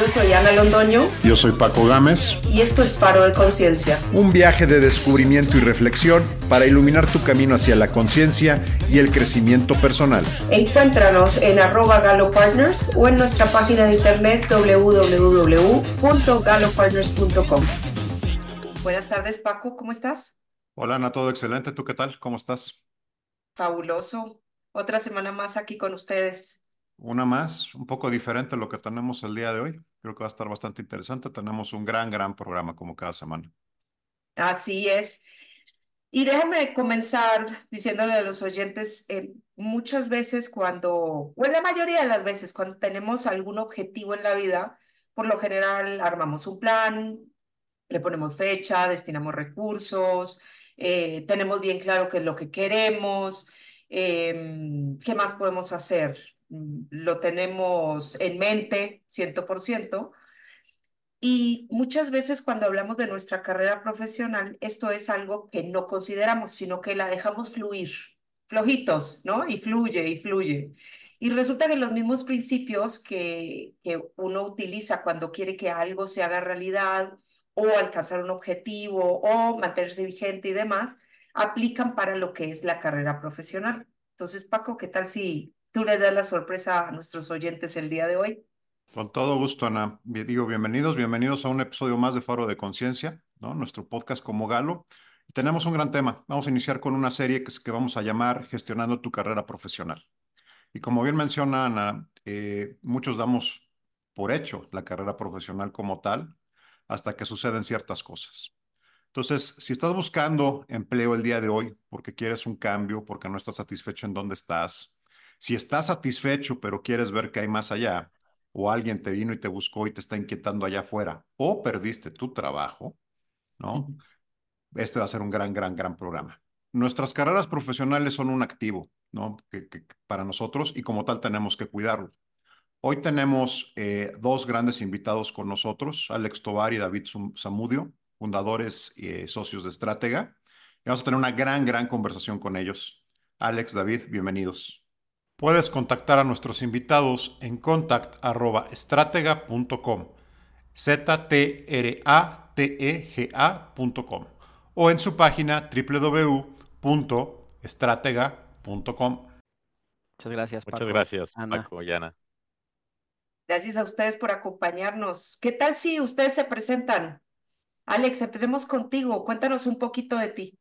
Yo soy Ana Londoño. Yo soy Paco Gámez. Y esto es Faro de Conciencia. Un viaje de descubrimiento y reflexión para iluminar tu camino hacia la conciencia y el crecimiento personal. Encuéntranos en arroba galopartners o en nuestra página de internet www.galopartners.com. Buenas tardes, Paco. ¿Cómo estás? Hola, Ana. Todo excelente. ¿Tú qué tal? ¿Cómo estás? Fabuloso. Otra semana más aquí con ustedes. Una más, un poco diferente a lo que tenemos el día de hoy. Creo que va a estar bastante interesante. Tenemos un gran, gran programa como cada semana. Así es. Y déjame comenzar diciéndole a los oyentes, eh, muchas veces cuando, o en la mayoría de las veces, cuando tenemos algún objetivo en la vida, por lo general armamos un plan, le ponemos fecha, destinamos recursos, eh, tenemos bien claro qué es lo que queremos, em, qué más podemos hacer lo tenemos en mente 100%. Y muchas veces cuando hablamos de nuestra carrera profesional, esto es algo que no consideramos, sino que la dejamos fluir, flojitos, ¿no? Y fluye y fluye. Y resulta que los mismos principios que, que uno utiliza cuando quiere que algo se haga realidad o alcanzar un objetivo o mantenerse vigente y demás, aplican para lo que es la carrera profesional. Entonces, Paco, ¿qué tal si tú le das la sorpresa a nuestros oyentes el día de hoy. Con todo gusto, Ana. Digo, bienvenidos, bienvenidos a un episodio más de Faro de Conciencia. Nuestro podcast como Galo. Tenemos un gran tema. Vamos a iniciar con una serie que, vamos a llamar Gestionando tu carrera profesional. Y como bien menciona Ana, eh, muchos damos por hecho la carrera profesional como tal hasta que suceden ciertas cosas. Entonces, si estás buscando empleo el día de hoy porque quieres un cambio, porque no estás satisfecho en dónde estás, si estás satisfecho, pero quieres ver qué hay más allá, o alguien te vino y te buscó y te está inquietando allá afuera, o perdiste tu trabajo, ¿no? Este va a ser un gran, gran, gran programa. Nuestras carreras profesionales son un activo, ¿no? Que, para nosotros y como tal tenemos que cuidarlo. Hoy tenemos eh, dos grandes invitados con nosotros, Alex Tovar y David Zamudio, fundadores y eh, socios de Estratega. Y vamos a tener una gran, gran conversación con ellos. Alex, David, bienvenidos. Puedes contactar a nuestros invitados en contact.estratega.com, z t r a t e g a.com o en su página www.estratega.com. Muchas gracias, Paco. Muchas gracias, Paco y Ana. Gracias a ustedes por acompañarnos. ¿Qué tal si ustedes se presentan? Alex, empecemos contigo. Cuéntanos un poquito de ti.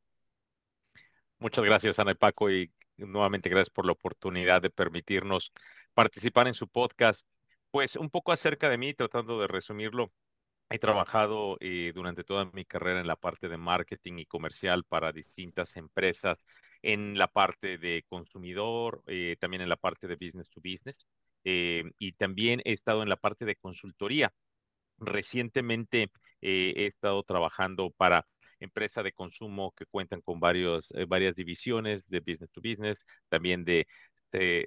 Muchas gracias, Ana y Paco, y nuevamente gracias por la oportunidad de permitirnos participar en su podcast. Pues un poco acerca de mí, tratando de resumirlo, he trabajado eh, durante toda mi carrera en la parte de marketing y comercial para distintas empresas, en la parte de consumidor, eh, también en la parte de business to business, eh, y también he estado en la parte de consultoría. Recientemente he estado trabajando para empresa de consumo que cuentan con varios, eh, varias divisiones de business to business, también de,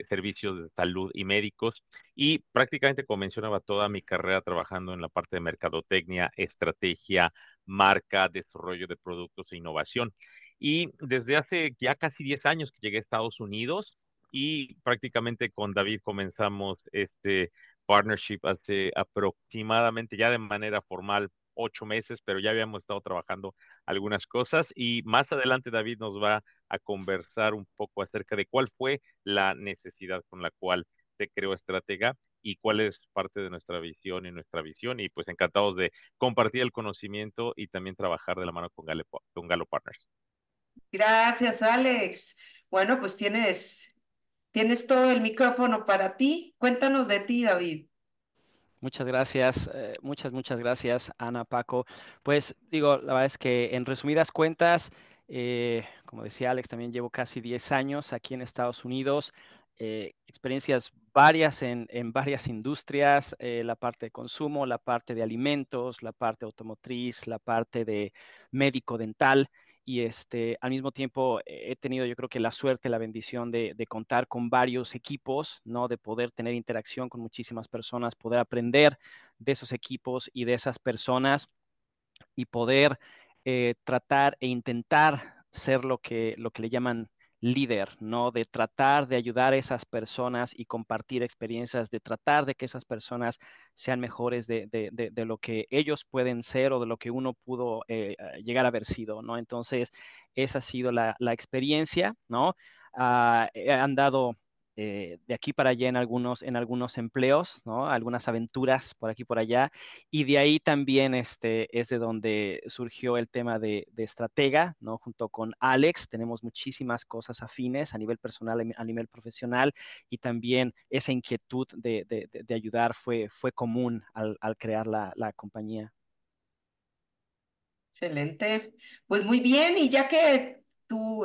servicios de salud y médicos. Y prácticamente, como mencionaba, toda mi carrera trabajando en la parte de mercadotecnia, estrategia, marca, desarrollo de productos e innovación. Y desde hace ya casi 10 años que llegué a Estados Unidos y prácticamente con David comenzamos este partnership hace aproximadamente ya de manera formal ocho meses, pero ya habíamos estado trabajando algunas cosas y más adelante David nos va a conversar un poco acerca de cuál fue la necesidad con la cual se creó Estratega y cuál es parte de nuestra visión y nuestra visión y pues encantados de compartir el conocimiento y también trabajar de la mano con Galo, Partners. Gracias, Alex. Bueno, pues tienes, tienes todo el micrófono para ti. Cuéntanos de ti, David. Muchas gracias, eh, muchas, muchas gracias, Ana, Paco. Pues digo, la verdad es que en resumidas cuentas, eh, como decía Alex, también llevo casi 10 años aquí en Estados Unidos, eh, experiencias varias en, en varias industrias, la parte de consumo, la parte de alimentos, la parte automotriz, la parte de médico dental y este, al mismo tiempo he tenido yo creo que la suerte, la bendición de, contar con varios equipos, ¿no? De poder tener interacción con muchísimas personas, poder aprender de esos equipos y de esas personas y poder eh, tratar e intentar ser lo que, lo que le llaman líder, ¿no? De tratar de ayudar a esas personas y compartir experiencias, de tratar de que esas personas sean mejores de, lo que ellos pueden ser o de lo que uno pudo eh, llegar a haber sido, ¿no? Entonces, esa ha sido la, experiencia, ¿no? Ah, han dado eh, de aquí para allá en algunos, en algunos empleos, ¿no? Algunas aventuras por aquí por allá. Y de ahí también este, es de donde surgió el tema de, estratega, ¿no? Junto con Alex, tenemos muchísimas cosas afines a nivel personal, a nivel profesional, y también esa inquietud de, ayudar fue, fue común al, crear la, la compañía. Excelente. Pues muy bien, y ya que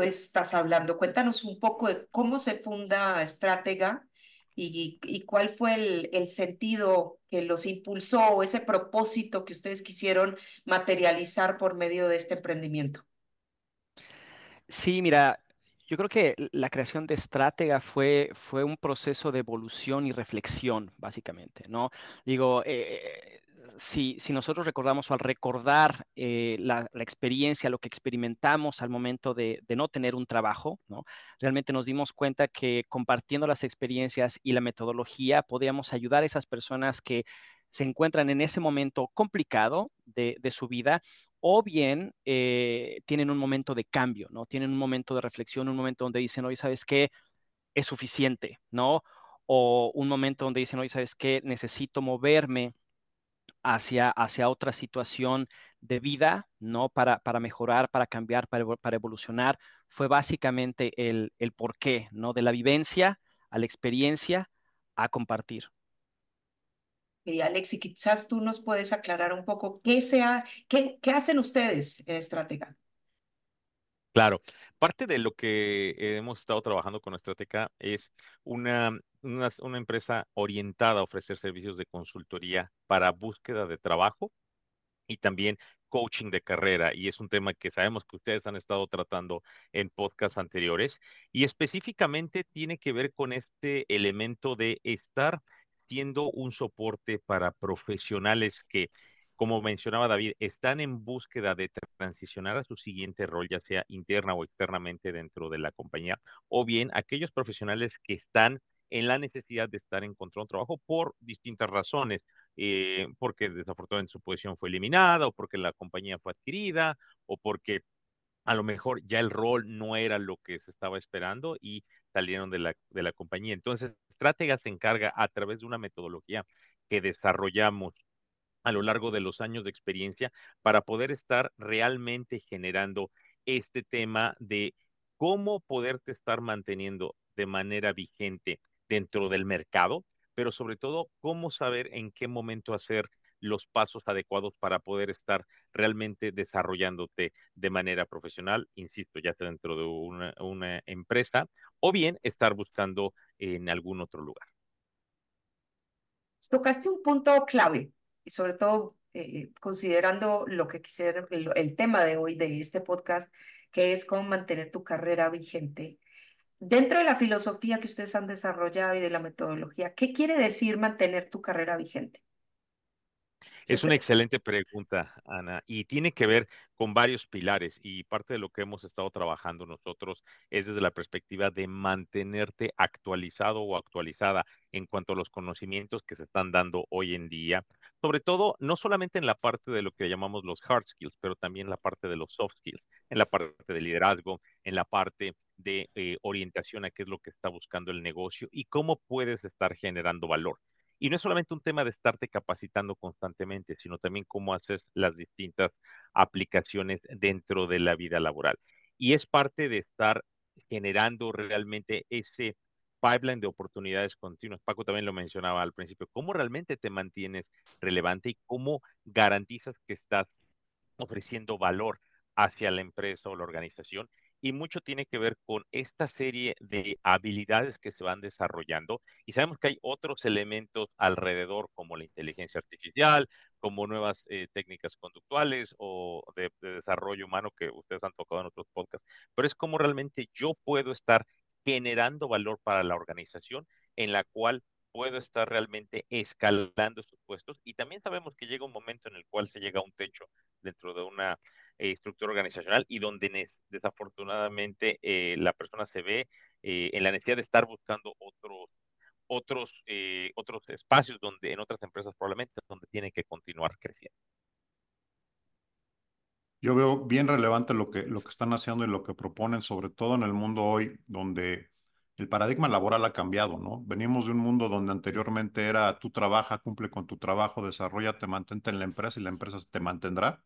estás hablando. Cuéntanos un poco de cómo se funda Estratega y, cuál fue el, el, sentido que los impulsó o ese propósito que ustedes quisieron materializar por medio de este emprendimiento. Sí, mira, yo creo que la creación de Estratega fue, fue un proceso de evolución y reflexión, básicamente, ¿no? Digo, eh, si, nosotros recordamos o al recordar eh, la, experiencia, lo que experimentamos al momento de, no tener un trabajo, realmente nos dimos cuenta que compartiendo las experiencias y la metodología podíamos ayudar a esas personas que se encuentran en ese momento complicado de, su vida o bien eh, tienen un momento de cambio, ¿no? Tienen un momento de reflexión, un momento donde dicen, oye, ¿sabes qué? Es suficiente, ¿no? O un momento donde dicen, oye, ¿sabes qué? Necesito moverme hacia, hacia otra situación de vida, ¿no? Para, para mejorar, para cambiar, para, para evolucionar, fue básicamente el, el porqué, ¿no? De la vivencia a la experiencia a compartir. Y Alex, y quizás tú nos puedes aclarar un poco qué, sea, qué, qué hacen ustedes en Estratega. Claro, parte de lo que hemos estado trabajando con Estratega es una, una, empresa orientada a ofrecer servicios de consultoría para búsqueda de trabajo y también coaching de carrera. Y es un tema que sabemos que ustedes han estado tratando en podcasts anteriores. Y específicamente tiene que ver con este elemento de estar siendo un soporte para profesionales que como mencionaba David, están en búsqueda de transicionar a su siguiente rol, ya sea interna o externamente dentro de la compañía, o bien aquellos profesionales que están en la necesidad de estar en control de trabajo por distintas razones, eh, porque desafortunadamente su posición fue eliminada, o porque la compañía fue adquirida, o porque a lo mejor ya el rol no era lo que se estaba esperando y salieron de la, de la compañía. Entonces, Estratega se encarga a través de una metodología que desarrollamos a lo largo de los años de experiencia para poder estar realmente generando este tema de cómo poderte estar manteniendo de manera vigente dentro del mercado, pero sobre todo cómo saber en qué momento hacer los pasos adecuados para poder estar realmente desarrollándote de manera profesional, insisto, ya sea dentro de una, una empresa o bien estar buscando en algún otro lugar. Tocaste un punto clave y sobre todo eh, considerando lo que quisiera, el, tema de hoy de este podcast, que es cómo mantener tu carrera vigente. Dentro de la filosofía que ustedes han desarrollado y de la metodología, ¿qué quiere decir mantener tu carrera vigente? Es una excelente pregunta, Ana, y tiene que ver con varios pilares y parte de lo que hemos estado trabajando nosotros es desde la perspectiva de mantenerte actualizado o actualizada en cuanto a los conocimientos que se están dando hoy en día, sobre todo no solamente en la parte de lo que llamamos los hard skills, pero también en la parte de los soft skills, en la parte de liderazgo, en la parte de eh, orientación a qué es lo que está buscando el negocio y cómo puedes estar generando valor. Y no es solamente un tema de estarte capacitando constantemente, sino también cómo haces las distintas aplicaciones dentro de la vida laboral. Y es parte de estar generando realmente ese pipeline de oportunidades continuas. Paco también lo mencionaba al principio, cómo realmente te mantienes relevante y cómo garantizas que estás ofreciendo valor hacia la empresa o la organización y mucho tiene que ver con esta serie de habilidades que se van desarrollando y sabemos que hay otros elementos alrededor como la inteligencia artificial, como nuevas eh, técnicas conductuales o de, desarrollo humano que ustedes han tocado en otros podcasts, pero es como realmente yo puedo estar generando valor para la organización en la cual puedo estar realmente escalando sus puestos y también sabemos que llega un momento en el cual se llega a un techo dentro de una eh, estructura organizacional y donde desafortunadamente eh, la persona se ve eh, en la necesidad de estar buscando otros otros otros espacios donde en otras empresas probablemente donde tienen que continuar creciendo. Yo veo bien relevante lo que, lo que están haciendo y lo que proponen, sobre todo en el mundo hoy, donde el paradigma laboral ha cambiado, ¿no? Venimos de un mundo donde anteriormente era tú trabaja, cumple con tu trabajo, desarrolla, te mantente en la empresa y la empresa te mantendrá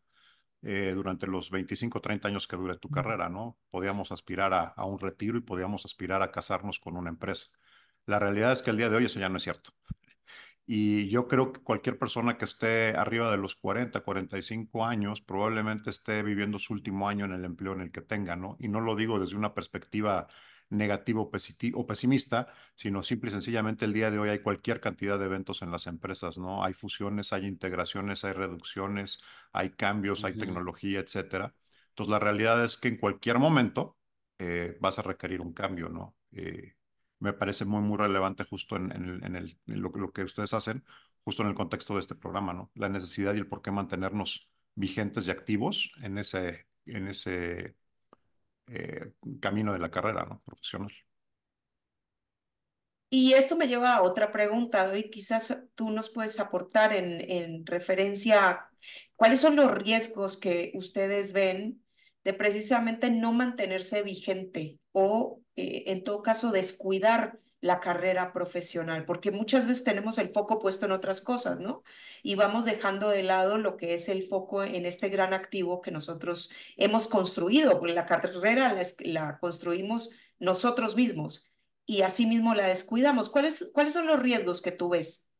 eh, durante los 25, 30 años que dure tu carrera, ¿no? Podíamos aspirar a, a un retiro y podíamos aspirar a casarnos con una empresa. La realidad es que el día de hoy eso ya no es cierto. Y yo creo que cualquier persona que esté arriba de los 40, 45 años probablemente esté viviendo su último año en el empleo en el que tenga, ¿no? Y no lo digo desde una perspectiva negativo o pesimista, sino simple y sencillamente el día de hoy hay cualquier cantidad de eventos en las empresas, ¿no? Hay fusiones, hay integraciones, hay reducciones, hay cambios, hay tecnología, etcétera. Entonces, la realidad es que en cualquier momento eh, vas a requerir un cambio, ¿no? Eh, me parece muy, muy relevante justo en, el, lo, que ustedes hacen, justo en el contexto de este programa, ¿no? La necesidad y el por qué mantenernos vigentes y activos en ese, en ese eh, camino de la carrera ¿no? profesional. Y esto me lleva a otra pregunta, y quizás tú nos puedes aportar en, en referencia a cuáles son los riesgos que ustedes ven de precisamente no mantenerse vigente o eh, en todo caso descuidar la carrera profesional, porque muchas veces tenemos el foco puesto en otras cosas, ¿no? Y vamos dejando de lado lo que es el foco en este gran activo que nosotros hemos construido, porque la carrera la, construimos nosotros mismos y asimismo la descuidamos. ¿Cuáles, ¿Cuáles son los riesgos que tú ves?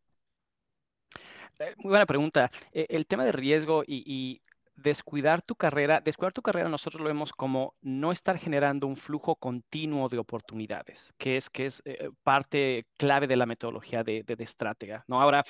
Eh, muy buena pregunta. E, el tema de riesgo y descuidar tu carrera, descuidar tu carrera nosotros lo vemos como no estar generando un flujo continuo de oportunidades, que es, que es eh, parte clave de la metodología de, de, estratega. ¿no? Ahora,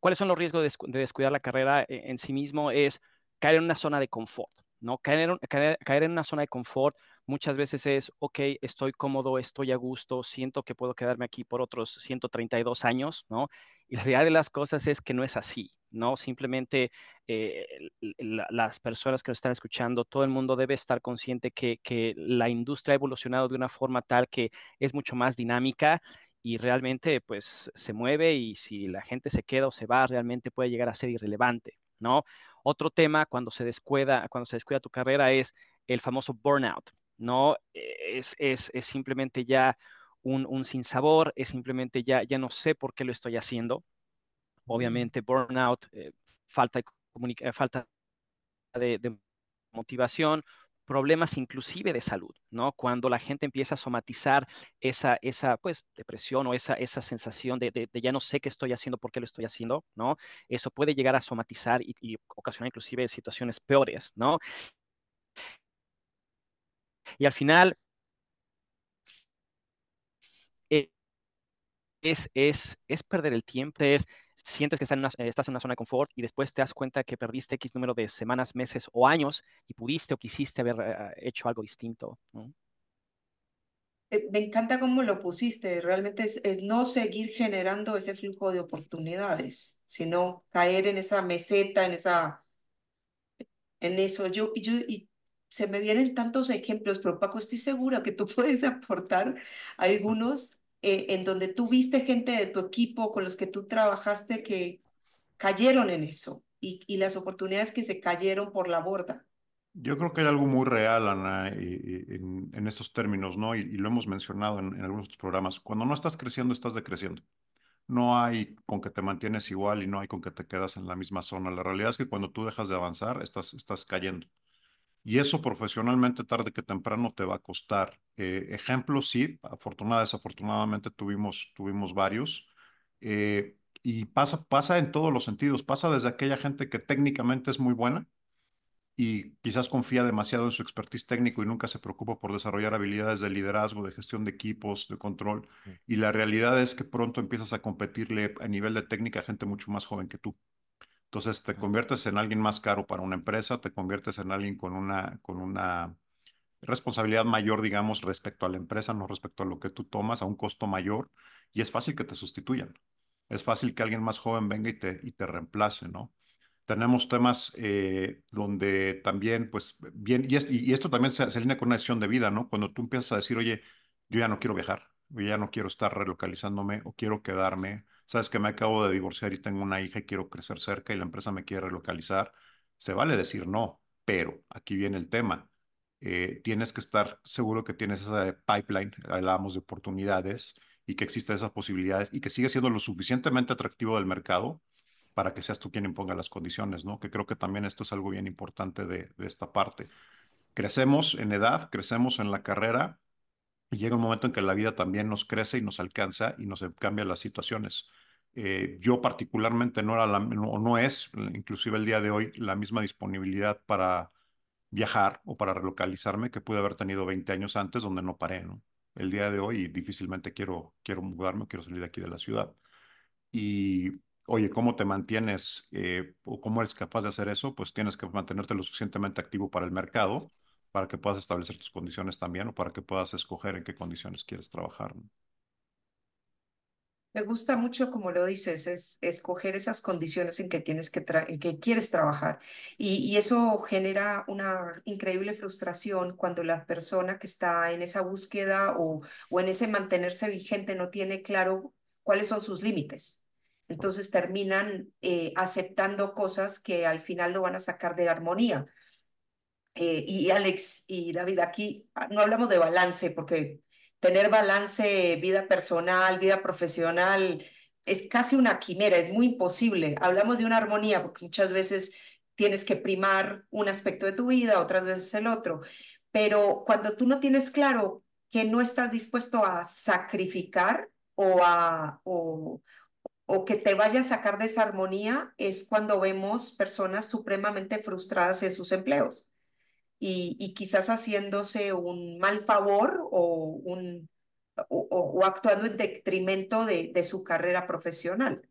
¿cuáles son los riesgos de, descuidar la carrera eh, en, sí mismo? Es caer en una zona de confort. ¿No? Caer, caer, en una zona de confort muchas veces es, ok, estoy cómodo, estoy a gusto, siento que puedo quedarme aquí por otros 132 años, ¿no? Y la realidad de las cosas es que no es así, ¿no? Simplemente eh, las personas que lo están escuchando, todo el mundo debe estar consciente que, que la industria ha evolucionado de una forma tal que es mucho más dinámica y realmente pues se mueve y si la gente se queda o se va, realmente puede llegar a ser irrelevante, ¿no? Otro tema cuando se descuida, cuando se descuida tu carrera es el famoso burnout, ¿no? Es, es, es simplemente ya un, un sinsabor, es simplemente ya, ya no sé por qué lo estoy haciendo. Obviamente, burnout, eh, falta, de, eh, falta de, de, motivación, problemas inclusive de salud, ¿no? Cuando la gente empieza a somatizar esa, esa pues, depresión o esa, esa sensación de, de, ya no sé qué estoy haciendo, por qué lo estoy haciendo, ¿no? Eso puede llegar a somatizar y, y ocasionar inclusive situaciones peores, ¿no? Y al final, es, es, es perder el tiempo, es sientes que estás en, una, estás en una zona de confort y después te das cuenta que perdiste X número de semanas, meses o años y pudiste o quisiste haber uh, hecho algo distinto. Eh, me encanta cómo lo pusiste, realmente es, no seguir generando ese flujo de oportunidades, sino caer en esa meseta, en esa, en eso. Yo, y se me vienen tantos ejemplos, pero Paco, estoy segura que tú puedes aportar algunos eh, en donde tú viste gente de tu equipo con los que tú trabajaste que cayeron en eso y, las oportunidades que se cayeron por la borda. Yo creo que hay algo muy real, Ana, en, estos términos, ¿no? Y, y lo hemos mencionado en, en, algunos otros programas. Cuando no estás creciendo, estás decreciendo. No hay con que te mantienes igual y no hay con que te quedas en la misma zona. La realidad es que cuando tú dejas de avanzar, estás, estás cayendo. Y eso profesionalmente tarde que temprano te va a costar. Eh, ejemplos, sí, afortunadamente, desafortunadamente tuvimos, tuvimos varios. Eh, y pasa, pasa en todos los sentidos. Pasa desde aquella gente que técnicamente es muy buena y quizás confía demasiado en su expertise técnico y nunca se preocupa por desarrollar habilidades de liderazgo, de gestión de equipos, de control. Y la realidad es que pronto empiezas a competirle a nivel de técnica a gente mucho más joven que tú. Entonces te conviertes en alguien más caro para una empresa, te conviertes en alguien con una, con una responsabilidad mayor, digamos, respecto a la empresa, no respecto a lo que tú tomas, a un costo mayor, y es fácil que te sustituyan. Es fácil que alguien más joven venga y te, y te reemplace, ¿no? Tenemos temas eh, donde también, pues, bien, y, y esto también se, se, alinea con una decisión de vida, ¿no? Cuando tú empiezas a decir, oye, yo ya no quiero viajar, yo ya no quiero estar relocalizándome o quiero quedarme, sabes que me acabo de divorciar y tengo una hija y quiero crecer cerca y la empresa me quiere relocalizar, se vale decir no, pero aquí viene el tema. Eh, tienes que estar seguro que tienes esa pipeline, hablábamos de oportunidades y que existen esas posibilidades y que sigue siendo lo suficientemente atractivo del mercado para que seas tú quien imponga las condiciones, ¿no? Que creo que también esto es algo bien importante de, de esta parte. Crecemos en edad, crecemos en la carrera y llega un momento en que la vida también nos crece y nos alcanza y nos cambian las situaciones. Eh, yo particularmente no era la, no, no es, inclusive el día de hoy, la misma disponibilidad para viajar o para relocalizarme que pude haber tenido 20 años antes donde no paré, ¿no? El día de hoy difícilmente quiero, quiero mudarme, quiero salir de aquí de la ciudad. Y oye, ¿cómo te mantienes eh, o cómo eres capaz de hacer eso? Pues tienes que mantenerte lo suficientemente activo para el mercado, para que puedas establecer tus condiciones también o para que puedas escoger en qué condiciones quieres trabajar. Me gusta mucho, como lo dices, es escoger esas condiciones en que tienes que, en que quieres trabajar. Y, y, eso genera una increíble frustración cuando la persona que está en esa búsqueda o, o en ese mantenerse vigente no tiene claro cuáles son sus límites. Entonces terminan eh, aceptando cosas que al final lo van a sacar de armonía. Eh, y Alex y David, aquí ah, no hablamos de balance porque tener balance vida personal, vida profesional, es casi una quimera, es muy imposible. Hablamos de una armonía porque muchas veces tienes que primar un aspecto de tu vida, otras veces el otro. Pero cuando tú no tienes claro que no estás dispuesto a sacrificar o a, o, o que te vaya a sacar de esa armonía, es cuando vemos personas supremamente frustradas en sus empleos y, y quizás haciéndose un mal favor o, un, o, o actuando en detrimento de, de su carrera profesional.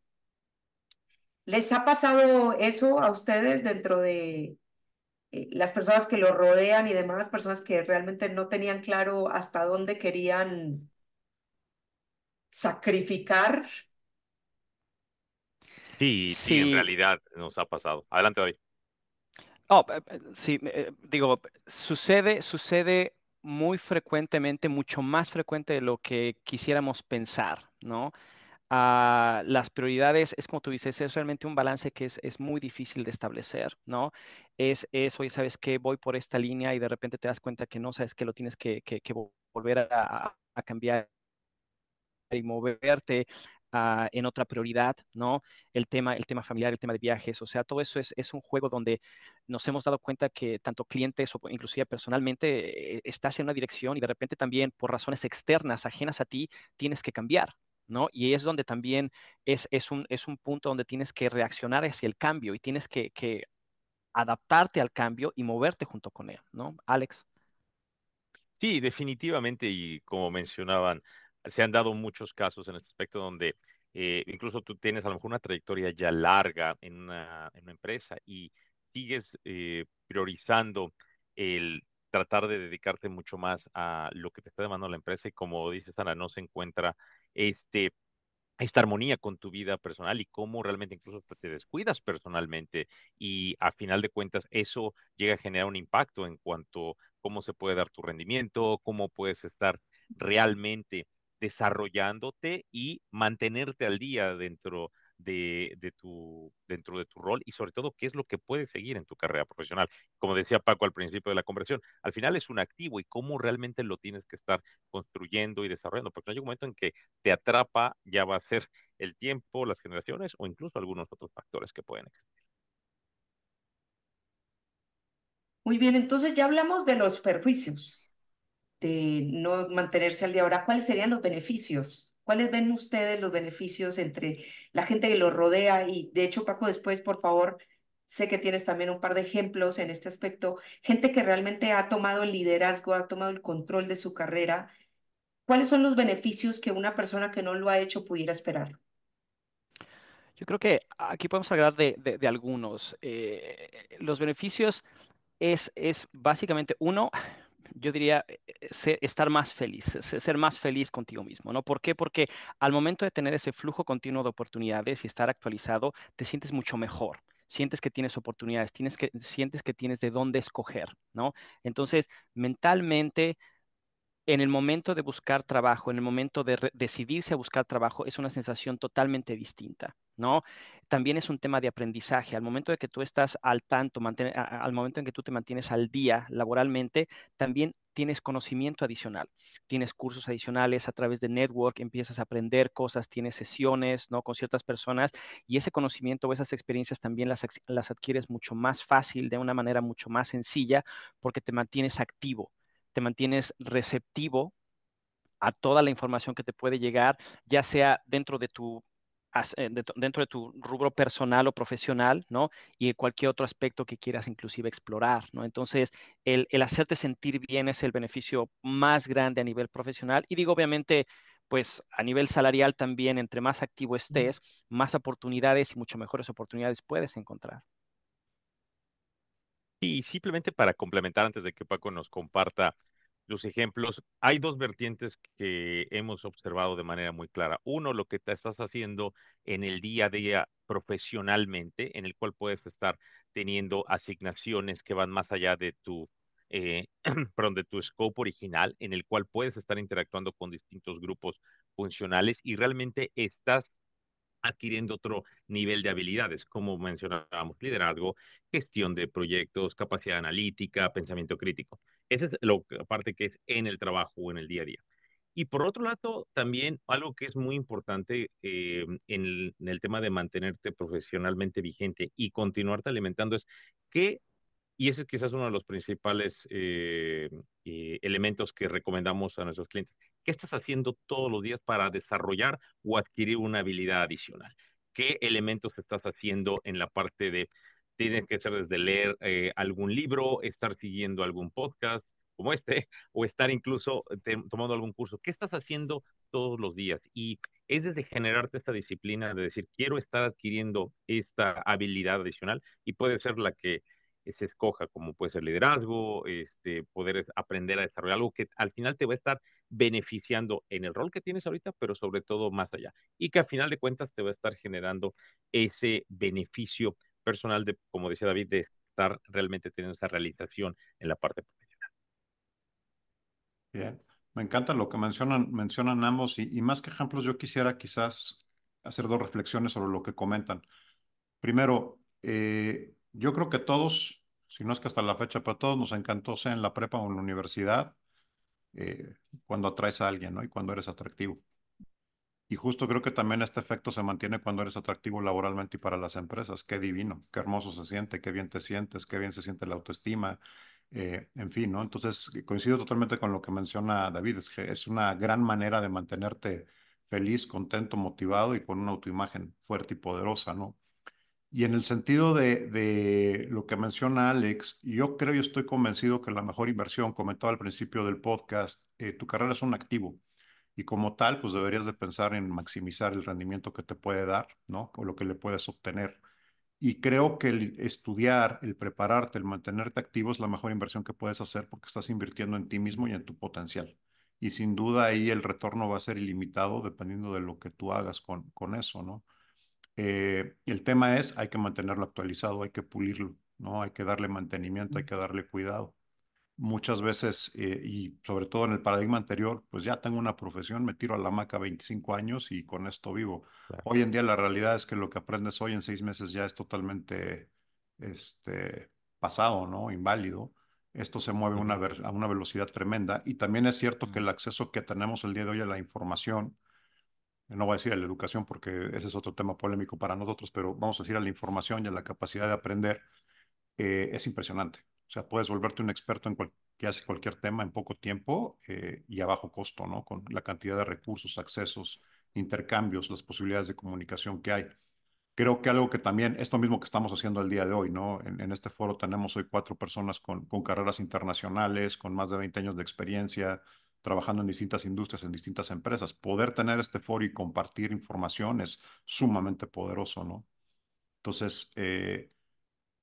¿Les ha pasado eso a ustedes dentro de eh, las personas que lo rodean y demás, personas que realmente no tenían claro hasta dónde querían sacrificar? Sí, sí, sí en realidad nos ha pasado. Adelante, David. Oh, sí, digo, sucede, sucede muy frecuentemente, mucho más frecuente de lo que quisiéramos pensar, ¿no? Uh, las prioridades, es como tú dices, es realmente un balance que es, es muy difícil de establecer, ¿no? Es, es, oye, ¿sabes qué? Voy por esta línea y de repente te das cuenta que no sabes que lo tienes que, que, volver a, cambiar y moverte uh, en otra prioridad, ¿no? El tema, el tema familiar, el tema de viajes, o sea, todo eso es, es un juego donde nos hemos dado cuenta que tanto clientes o inclusive personalmente eh, estás en una dirección y de repente también por razones externas, ajenas a ti, tienes que cambiar, ¿no? Y es donde también es, es, un, es un punto donde tienes que reaccionar hacia el cambio y tienes que, que adaptarte al cambio y moverte junto con él, ¿no? Alex. Sí, definitivamente, y como mencionaban, se han dado muchos casos en este aspecto donde eh, incluso tú tienes a lo mejor una trayectoria ya larga en una, en una empresa y sigues eh, priorizando el tratar de dedicarte mucho más a lo que te está demandando la empresa y como dices Ana, no se encuentra este, esta armonía con tu vida personal y cómo realmente incluso te descuidas personalmente y a final de cuentas eso llega a generar un impacto en cuanto a cómo se puede dar tu rendimiento, cómo puedes estar realmente desarrollándote y mantenerte al día dentro de, tu, dentro de tu rol y sobre todo qué es lo que puedes seguir en tu carrera profesional. Como decía Paco al principio de la conversación, al final es un activo y cómo realmente lo tienes que estar construyendo y desarrollando, porque hay un momento en que te atrapa, ya va a ser el tiempo, las generaciones o incluso algunos otros factores que pueden existir. Muy bien, entonces ya hablamos de los perjuicios de no mantenerse al día. Ahora, ¿cuáles serían los beneficios? ¿Cuáles ven ustedes los beneficios entre la gente que los rodea? Y de hecho, Paco, después, por favor, sé que tienes también un par de ejemplos en este aspecto. Gente que realmente ha tomado el liderazgo, ha tomado el control de su carrera. ¿Cuáles son los beneficios que una persona que no lo ha hecho pudiera esperar? Yo creo que aquí podemos hablar de, de, de algunos. Eh, los beneficios es, es básicamente, uno, yo diría, eh, ser, estar más feliz, ser más feliz contigo mismo, ¿no? ¿Por qué? Porque al momento de tener ese flujo continuo de oportunidades y estar actualizado, te sientes mucho mejor sientes que tienes oportunidades, tienes que, sientes que tienes de dónde escoger, ¿no? Entonces, mentalmente en el momento de buscar trabajo, en el momento de decidirse a buscar trabajo, es una sensación totalmente distinta, ¿no? También es un tema de aprendizaje. Al momento de que tú estás al tanto, al momento en que tú te mantienes al día laboralmente, también tienes conocimiento adicional, tienes cursos adicionales a través de network, empiezas a aprender cosas, tienes sesiones, ¿no? Con ciertas personas y ese conocimiento o esas experiencias también las, las adquieres mucho más fácil, de una manera mucho más sencilla, porque te mantienes activo te mantienes receptivo a toda la información que te puede llegar, ya sea dentro de tu dentro de tu rubro personal o profesional, ¿no? Y cualquier otro aspecto que quieras inclusive explorar, ¿no? Entonces, el, el, hacerte sentir bien es el beneficio más grande a nivel profesional. Y digo, obviamente, pues a nivel salarial también, entre más activo estés, más oportunidades y mucho mejores oportunidades puedes encontrar. Y simplemente para complementar antes de que Paco nos comparta los ejemplos, hay dos vertientes que hemos observado de manera muy clara. Uno, lo que te estás haciendo en el día a día profesionalmente, en el cual puedes estar teniendo asignaciones que van más allá de tu, eh, perdón, de tu scope original, en el cual puedes estar interactuando con distintos grupos funcionales y realmente estás adquiriendo otro nivel de habilidades, como mencionábamos, liderazgo, gestión de proyectos, capacidad analítica, pensamiento crítico. Esa es la parte que es en el trabajo o en el día a día. Y por otro lado, también algo que es muy importante eh, en, el, tema de mantenerte profesionalmente vigente y continuarte alimentando es que, y ese es quizás uno de los principales eh, eh, elementos que recomendamos a nuestros clientes, ¿Qué estás haciendo todos los días para desarrollar o adquirir una habilidad adicional? ¿Qué elementos estás haciendo en la parte de, tienes que ser desde leer eh, algún libro, estar siguiendo algún podcast como este, o estar incluso eh, tomando algún curso? ¿Qué estás haciendo todos los días? Y es desde generarte esta disciplina de decir, quiero estar adquiriendo esta habilidad adicional y puede ser la que se escoja, como puede ser liderazgo, este, poder aprender a desarrollar algo que al final te va a estar beneficiando en el rol que tienes ahorita, pero sobre todo más allá. Y que al final de cuentas te va a estar generando ese beneficio personal de, como decía David, de estar realmente teniendo esa realización en la parte profesional. Bien, me encanta lo que mencionan, mencionan ambos y, y más que ejemplos, yo quisiera quizás hacer dos reflexiones sobre lo que comentan. Primero, eh, yo creo que todos, si no es que hasta la fecha, para todos nos encantó, sea en la prepa o en la universidad, eh, cuando atraes a alguien, ¿no? Y cuando eres atractivo. Y justo creo que también este efecto se mantiene cuando eres atractivo laboralmente y para las empresas. Qué divino, qué hermoso se siente, qué bien te sientes, qué bien se siente la autoestima, eh, en fin, ¿no? Entonces, coincido totalmente con lo que menciona David, es que es una gran manera de mantenerte feliz, contento, motivado y con una autoimagen fuerte y poderosa, ¿no? Y en el sentido de, de, lo que menciona Alex, yo creo y estoy convencido que la mejor inversión, comentaba al principio del podcast, eh, tu carrera es un activo y como tal, pues deberías de pensar en maximizar el rendimiento que te puede dar, ¿no? O lo que le puedes obtener. Y creo que el estudiar, el prepararte, el mantenerte activo es la mejor inversión que puedes hacer porque estás invirtiendo en ti mismo y en tu potencial. Y sin duda ahí el retorno va a ser ilimitado dependiendo de lo que tú hagas con, con eso, ¿no? Eh, el tema es, hay que mantenerlo actualizado, hay que pulirlo, ¿no? Hay que darle mantenimiento, hay que darle cuidado. Muchas veces, eh, y sobre todo en el paradigma anterior, pues ya tengo una profesión, me tiro a la maca 25 años y con esto vivo. Hoy en día la realidad es que lo que aprendes hoy en seis meses ya es totalmente este, pasado, ¿no? Inválido. Esto se mueve una a una velocidad tremenda y también es cierto que el acceso que tenemos el día de hoy a la información, no voy a decir a la educación porque ese es otro tema polémico para nosotros, pero vamos a decir a la información y a la capacidad de aprender, eh, es impresionante. O sea, puedes volverte un experto en que hace cualquier tema en poco tiempo eh, y a bajo costo, ¿no? Con la cantidad de recursos, accesos, intercambios, las posibilidades de comunicación que hay. Creo que algo que también, esto mismo que estamos haciendo el día de hoy, ¿no? En, este foro tenemos hoy cuatro personas con, con carreras internacionales, con más de 20 años de experiencia, trabajando en distintas industrias, en distintas empresas. Poder tener este foro y compartir información es sumamente poderoso, ¿no? Entonces, eh,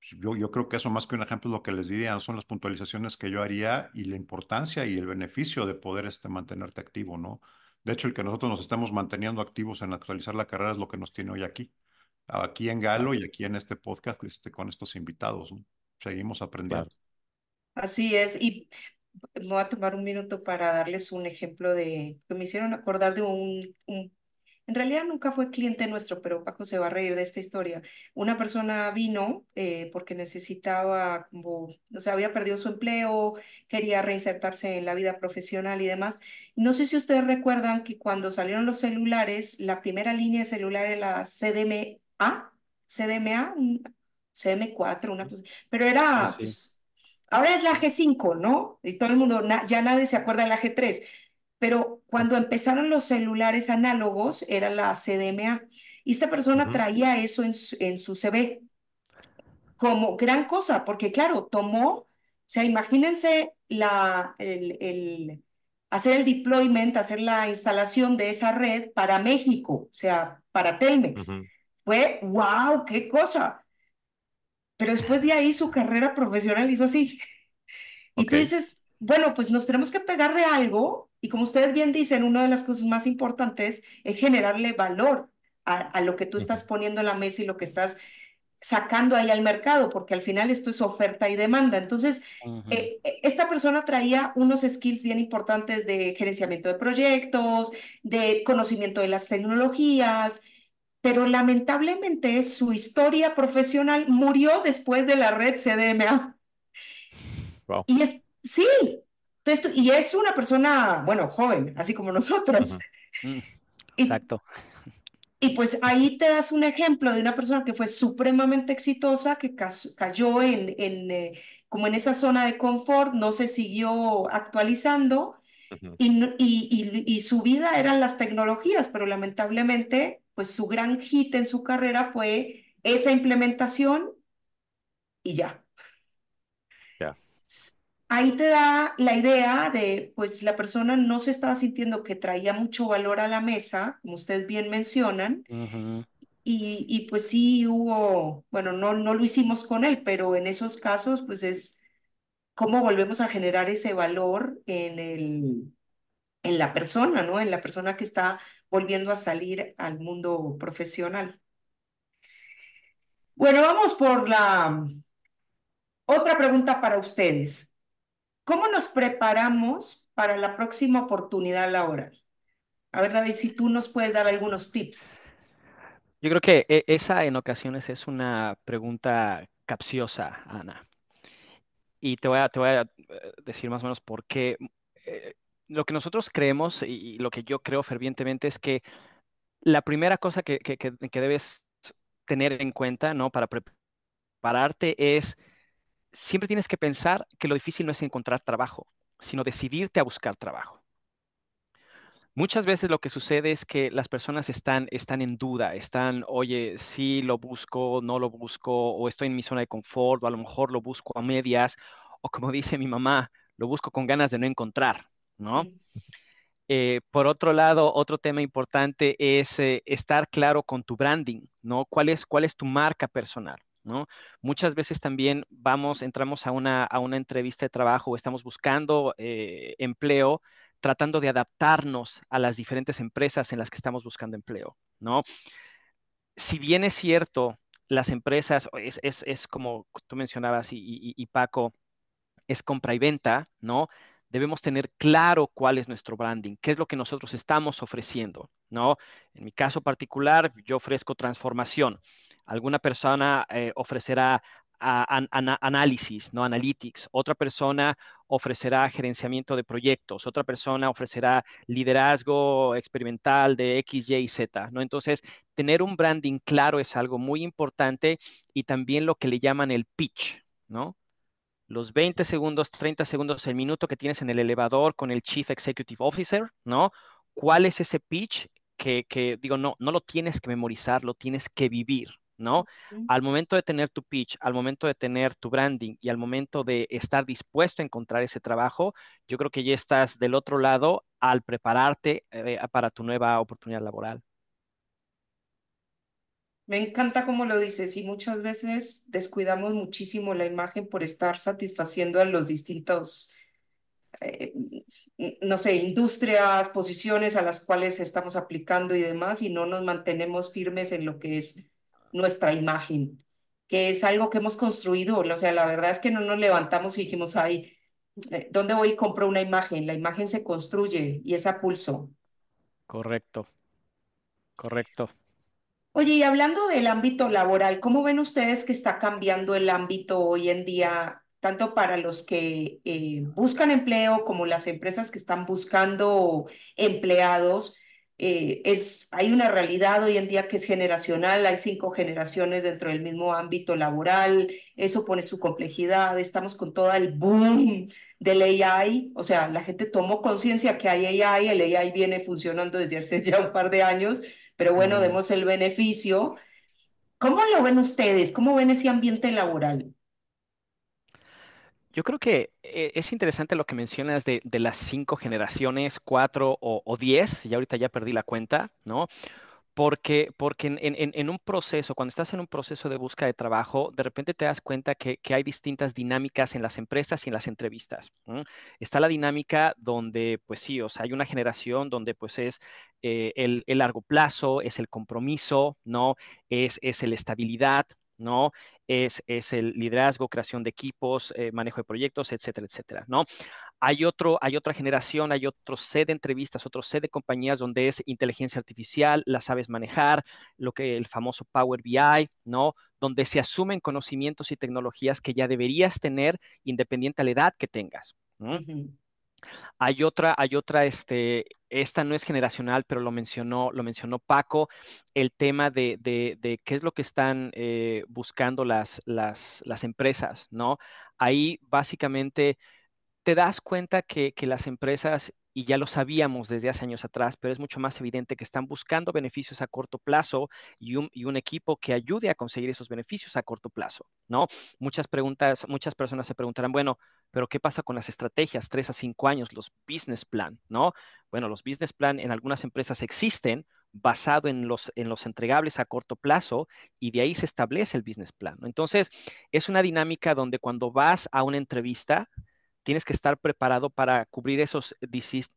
yo, yo creo que eso más que un ejemplo, lo que les diría son las puntualizaciones que yo haría y la importancia y el beneficio de poder este, mantenerte activo, ¿no? De hecho, el que nosotros nos estemos manteniendo activos en actualizar la carrera es lo que nos tiene hoy aquí. aquí en Galo y aquí en este podcast este, con estos invitados. ¿no? Seguimos aprendiendo. Claro. Así es, y me voy a tomar un minuto para darles un ejemplo de que me hicieron acordar de un, un en realidad nunca fue cliente nuestro, pero Paco se va a reír de esta historia. Una persona vino eh, porque necesitaba, como, o sea, había perdido su empleo, quería reinsertarse en la vida profesional y demás. No sé si ustedes recuerdan que cuando salieron los celulares, la primera línea de celular era la CDMA, CDMA, un- CDM4, una cosa, pero era, Ah, sí. pues, ahora es la G5, ¿no? Y todo el mundo, na- ya nadie se acuerda de la G3 pero cuando empezaron los celulares análogos era la CDMA. Y esta persona Ujú. traía eso en su, en su CV como gran cosa, porque claro, tomó, o sea, imagínense la, el, el- hacer el deployment, hacer la instalación de esa red para México, o sea, para Telmex. Ujú. Fue, wow, qué cosa. Pero después de ahí su carrera profesional hizo así. Y tú Ok. dices, bueno, pues nos tenemos que pegar de algo y como ustedes bien dicen, una de las cosas más importantes es generarle valor a, a lo que tú estás poniendo en la mesa y lo que estás sacando ahí al mercado, porque al final esto es oferta y demanda. Entonces, eh, eh, esta persona traía unos skills bien importantes de gerenciamiento de proyectos, de conocimiento de las tecnologías, pero lamentablemente su historia profesional murió después de la red CDMA. Wow. Y es, sí, esto- y es una persona, bueno, joven, así como nosotros. Mm, Y, Exacto. y pues ahí te das un ejemplo de una persona que fue supremamente exitosa, que cayó en, en, eh, como en esa zona de confort, no se siguió actualizando y, y, y su vida eran las tecnologías, pero lamentablemente, pues su gran hit en su carrera fue esa implementación y ya. Ya. Ahí te da la idea de, pues la persona no se estaba sintiendo que traía mucho valor a la mesa, como ustedes bien mencionan, y, y pues sí hubo, bueno, no, no lo hicimos con él, pero en esos casos, pues es cómo volvemos a generar ese valor en el, en la persona, ¿no? En la persona que está volviendo a salir al mundo profesional. Bueno, vamos por la otra pregunta para ustedes. ¿Cómo nos preparamos para la próxima oportunidad laboral? A ver, David, si tú nos puedes dar algunos tips. Yo creo que e- esa en ocasiones es una pregunta capciosa, Ana. Y te voy a, te voy a eh, decir más o menos por qué. Lo que nosotros creemos y, lo que yo creo fervientemente es que la primera cosa que- que debes tener en cuenta, ¿no? Para prepararte es, siempre tienes que pensar que lo difícil no es encontrar trabajo, sino decidirte a buscar trabajo. Muchas veces lo que sucede es que las personas están, están en duda, están, oye, sí lo busco, no lo busco, o estoy en mi zona de confort, o a lo mejor lo busco a medias, o como dice mi mamá, lo busco con ganas de no encontrar, ¿no? Eh, por otro lado, otro tema importante es eh, estar claro con tu branding, ¿no? ¿Cuál es, cuál es tu marca personal? ¿no? Muchas veces también vamos, entramos a una, a una entrevista de trabajo o estamos buscando eh, empleo tratando de adaptarnos a las diferentes empresas en las que estamos buscando empleo, ¿no? Si bien es cierto, las empresas, es, es, es como tú mencionabas y, y, y Paco, es compra y venta, ¿no? Debemos tener claro cuál es nuestro branding, qué es lo que nosotros estamos ofreciendo, ¿no? En mi caso particular, yo ofrezco transformación. Alguna persona eh, ofrecerá análisis, ¿no? Analytics. Otra persona ofrecerá gerenciamiento de proyectos. Otra persona ofrecerá liderazgo experimental de X, Y, Z, ¿no? Entonces, tener un branding claro es algo muy importante y también lo que le llaman el pitch, ¿no? Los 20 segundos, 30 segundos, el minuto que tienes en el elevador con el Chief Executive Officer, ¿no? ¿Cuál es ese pitch que, que, digo, no, no lo tienes que memorizar, lo tienes que vivir, ¿no? Al momento de tener tu pitch, al momento de tener tu branding y al momento de estar dispuesto a encontrar ese trabajo, yo creo que ya estás del otro lado al prepararte eh, para tu nueva oportunidad laboral. Me encanta cómo lo dices y muchas veces descuidamos muchísimo la imagen por estar satisfaciendo a los distintos, eh, no sé, industrias, posiciones a las cuales estamos aplicando y demás y no nos mantenemos firmes en lo que es nuestra imagen, que es algo que hemos construido. O sea, la verdad es que no nos levantamos y dijimos, ay, eh, ¿dónde voy y compro una imagen? La imagen se construye y es a pulso. Correcto, correcto. Oye, y hablando del ámbito laboral, ¿cómo ven ustedes que está cambiando el ámbito hoy en día, tanto para los que eh, buscan empleo como las empresas que están buscando empleados? Eh, es, hay una realidad hoy en día que es generacional, hay cinco generaciones dentro del mismo ámbito laboral, eso pone su complejidad, estamos con todo el boom del AI, o sea, la gente tomó conciencia que hay AI, el AI viene funcionando desde hace ya un par de años pero bueno, demos el beneficio. ¿Cómo lo ven ustedes? ¿Cómo ven ese ambiente laboral? Yo creo que eh, es interesante lo que mencionas de, las cinco generaciones, cuatro o, o, diez, y ahorita ya perdí la cuenta, ¿no? Porque, porque en, un proceso, cuando estás en un proceso de búsqueda de trabajo, de repente te das cuenta que, hay distintas dinámicas en las empresas y en las entrevistas. Está la dinámica donde, pues sí, o sea, hay una generación donde pues es eh, el, largo plazo, es el compromiso, ¿no? Es, es la estabilidad, ¿no? Es, es, el liderazgo, creación de equipos, eh, manejo de proyectos, etcétera, etcétera, ¿no? Hay, otro, hay otra generación, hay otro set de entrevistas, otro set de compañías donde es inteligencia artificial, la sabes manejar, lo que el famoso Power BI, ¿no? Donde se asumen conocimientos y tecnologías que ya deberías tener independiente a la edad que tengas. Hay otra, hay otra, este, esta no es generacional, pero lo mencionó, lo mencionó Paco, el tema de, de, qué es lo que están eh, buscando las, las, las empresas, ¿no? Ahí básicamente te das cuenta que, las empresas, y ya lo sabíamos desde hace años atrás, pero es mucho más evidente que están buscando beneficios a corto plazo y un, equipo que ayude a conseguir esos beneficios a corto plazo, ¿no? Muchas preguntas, muchas personas se preguntarán, bueno, pero ¿qué pasa con las estrategias? Tres a cinco años, los business plan, ¿no? Bueno, los business plan en algunas empresas existen basado en los, en los entregables a corto plazo y de ahí se establece el business plan. Entonces, es una dinámica donde cuando vas a una entrevista, tienes que estar preparado para cubrir esos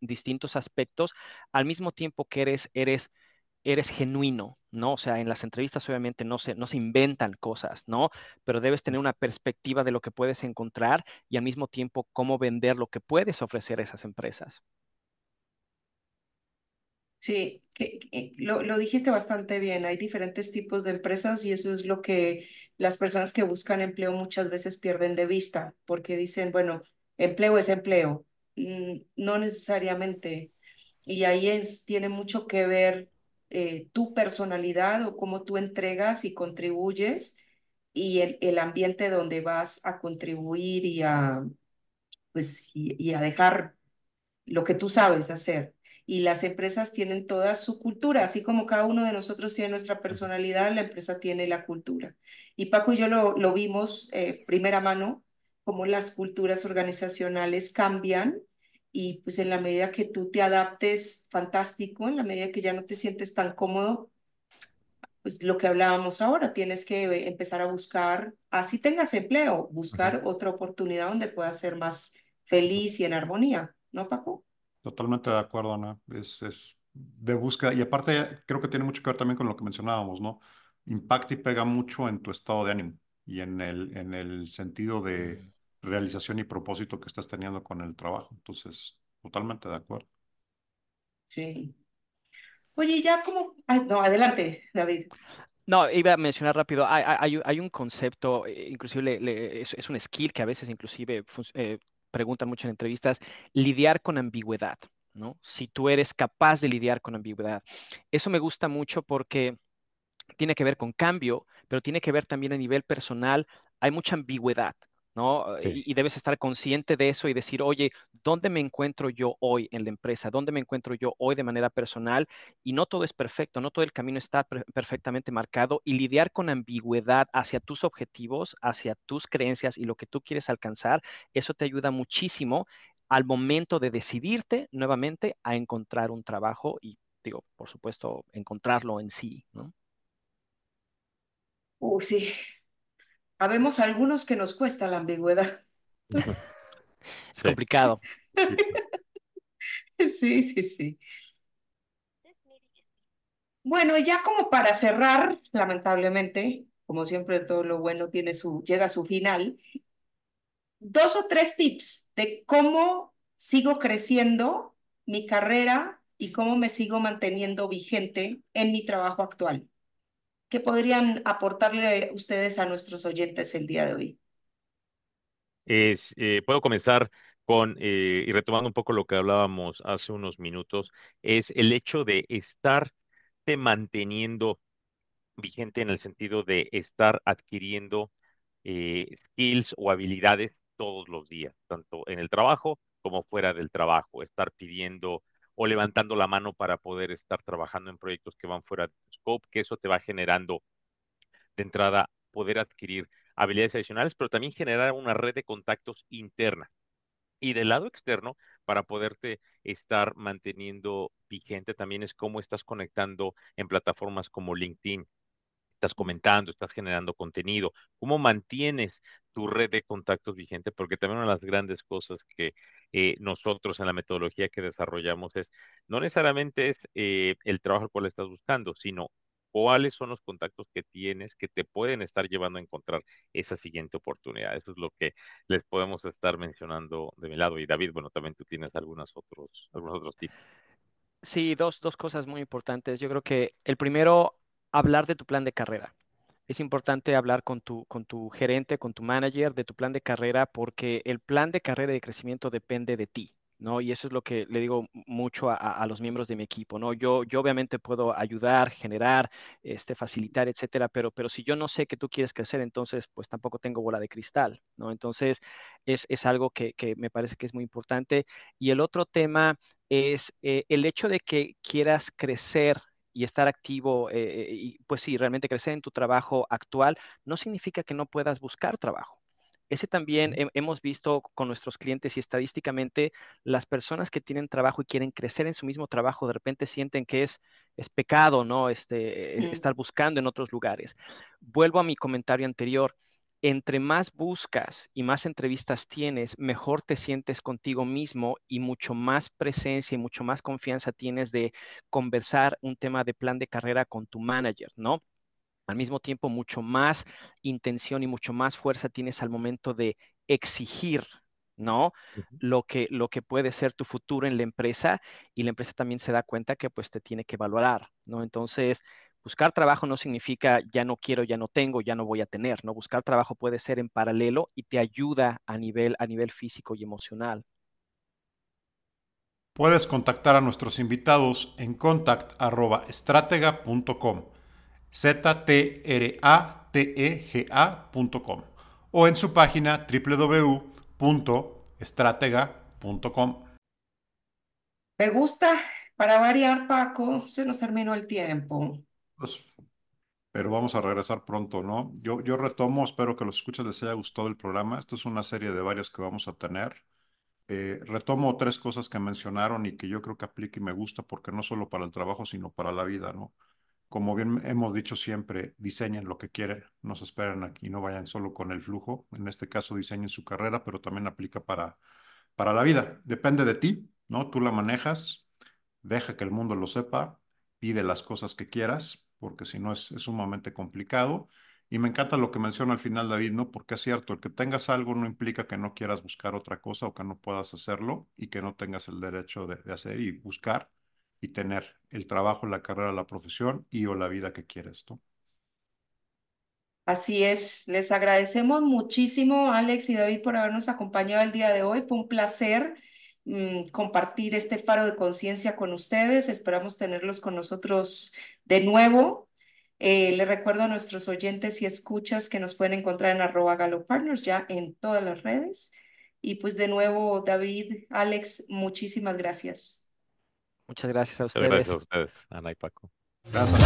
distintos aspectos al mismo tiempo que eres, genuino, ¿no? O sea, en las entrevistas obviamente no se, inventan cosas, ¿no? Pero debes tener una perspectiva de lo que puedes encontrar y al mismo tiempo cómo vender lo que puedes ofrecer a esas empresas. Sí, lo, lo, dijiste bastante bien. Hay diferentes tipos de empresas y eso es lo que las personas que buscan empleo muchas veces pierden de vista, porque dicen, bueno, empleo es empleo. Mm, no necesariamente. Y ahí tiene mucho que ver eh, tu personalidad o cómo tú entregas y contribuyes y el, el ambiente donde vas a contribuir y a, pues, y a dejar lo que tú sabes hacer y las empresas tienen toda su cultura, así como cada uno de nosotros tiene nuestra personalidad, la empresa tiene la cultura. Y Paco y yo lo, lo vimos eh, primera mano, cómo las culturas organizacionales cambian y pues en la medida que tú te adaptes, fantástico, en la medida que ya no te sientes tan cómodo, pues lo que hablábamos ahora, tienes que empezar a buscar, así tengas empleo, buscar otra oportunidad donde puedas ser más feliz y en armonía, ¿no, Paco? Totalmente de acuerdo, Ana. Es, es de búsqueda. Y aparte, creo que tiene mucho que ver también con lo que mencionábamos, ¿no? Impacta y pega mucho en tu estado de ánimo y en el, en el sentido de realización y propósito que estás teniendo con el trabajo. Entonces, totalmente de acuerdo. Sí. Oye, ya como... no, adelante, David. No, iba a mencionar rápido, hay, hay, un concepto, eh, inclusive es, un skill que a veces inclusive eh, preguntan mucho en entrevistas, lidiar con ambigüedad, ¿no? Si tú eres capaz de lidiar con ambigüedad. Eso me gusta mucho porque tiene que ver con cambio, pero tiene que ver también a nivel personal. Hay mucha ambigüedad. ¿No? Y, debes estar consciente de eso y decir, oye, ¿dónde me encuentro yo hoy en la empresa? ¿Dónde me encuentro yo hoy de manera personal? Y no todo es perfecto, no todo el camino está perfectamente marcado y lidiar con ambigüedad hacia tus objetivos, hacia tus creencias y lo que tú quieres alcanzar, eso te ayuda muchísimo al momento de decidirte nuevamente a encontrar un trabajo y, digo, por supuesto, encontrarlo en sí, ¿no? Uh, sí, Habemos algunos que nos cuesta la ambigüedad. Es complicado. Sí, sí, sí. Bueno, y ya como para cerrar, lamentablemente, como siempre todo lo bueno tiene su, llega a su final, dos o tres tips de cómo sigo creciendo mi carrera y cómo me sigo manteniendo vigente en mi trabajo actual. ¿Qué podrían aportarle ustedes a nuestros oyentes el día de hoy? Eh, puedo comenzar con, eh, y retomando un poco lo que hablábamos hace unos minutos, es el hecho de estarte manteniendo vigente en el sentido de estar adquiriendo eh, skills o habilidades todos los días, tanto en el trabajo como fuera del trabajo, estar pidiendo o levantando la mano para poder estar trabajando en proyectos que van fuera de scope, que eso te va generando de entrada poder adquirir habilidades adicionales, pero también generar una red de contactos interna. Y del lado externo, para poderte estar manteniendo vigente, también es cómo estás conectando en plataformas como LinkedIn, estás comentando, estás generando contenido, cómo mantienes tu red de contactos vigente, porque también una de las grandes cosas que eh, nosotros en la metodología que desarrollamos es, no necesariamente es eh, el trabajo al cual estás buscando, sino cuáles son los contactos que tienes que te pueden estar llevando a encontrar esa siguiente oportunidad. Eso es lo que les podemos estar mencionando de mi lado. Y David, bueno, también tú tienes algunos otros, algunos otros tips. Sí, dos, dos cosas muy importantes. Yo creo que el primero, hablar de tu plan de carrera. Es importante hablar con tu, con tu gerente, con tu manager de tu plan de carrera, porque el plan de carrera y de crecimiento depende de ti. ¿no? Y eso es lo que le digo mucho a, los miembros de mi equipo, ¿no? Yo, obviamente puedo ayudar, generar, este, facilitar, etcétera, pero, pero si yo no sé que tú quieres crecer, entonces pues tampoco tengo bola de cristal, ¿no? Entonces es, es algo que, que, me parece que es muy importante. Y el otro tema es eh, el hecho de que quieras crecer y estar activo, eh, y pues sí, realmente crecer en tu trabajo actual, no significa que no puedas buscar trabajo. Ese también hemos visto con nuestros clientes y estadísticamente las personas que tienen trabajo y quieren crecer en su mismo trabajo, de repente sienten que es, es pecado, ¿no? Este, Estar buscando en otros lugares. Vuelvo a mi comentario anterior. Entre más buscas y más entrevistas tienes, mejor te sientes contigo mismo y mucho más presencia y mucho más confianza tienes de conversar un tema de plan de carrera con tu manager, ¿no? al mismo tiempo mucho más intención y mucho más fuerza tienes al momento de exigir, ¿no? Lo que, lo que puede ser tu futuro en la empresa y la empresa también se da cuenta que pues te tiene que valorar, ¿no? Entonces, buscar trabajo no significa ya no quiero, ya no tengo, ya no voy a tener, ¿no? Buscar trabajo puede ser en paralelo y te ayuda a nivel, a nivel físico y emocional. Puedes contactar a nuestros invitados en contact.estratega.com Z-T-R-A-T-E-G-A.com o en su página www.estratega.com. Me gusta, para variar, Paco, se nos terminó el tiempo. Pues, pero vamos a regresar pronto, ¿no? Yo, yo retomo, espero que los escuchas les haya gustado el programa. Esto es una serie de varios que vamos a tener. Eh, retomo tres cosas que mencionaron y que yo creo que aplica y me gusta porque no solo para el trabajo, sino para la vida, ¿no? como bien hemos dicho siempre, diseñen lo que quieren, no se esperen aquí, no vayan solo con el flujo. En este caso, diseñen su carrera, pero también aplica para, para la vida. Depende de ti, ¿no? Tú la manejas, deja que el mundo lo sepa, pide las cosas que quieras, porque si no es, sumamente complicado. Y me encanta lo que menciona al final David, ¿no? Porque es cierto, el que tengas algo no implica que no quieras buscar otra cosa o que no puedas hacerlo y que no tengas el derecho de, hacer y buscar y tener el trabajo, la carrera, la profesión y o la vida que quieres tú. Así es, les agradecemos muchísimo Alex y David por habernos acompañado el día de hoy. Fue un placer mm, compartir este faro de conciencia con ustedes. Esperamos tenerlos con nosotros de nuevo, eh, le recuerdo a nuestros oyentes y escuchas que nos pueden encontrar en arroba galopartners ya en todas las redes. Y pues de nuevo, David, Alex, muchísimas gracias. Muchas gracias a ustedes. Gracias a ustedes, Ana y Paco. Gracias.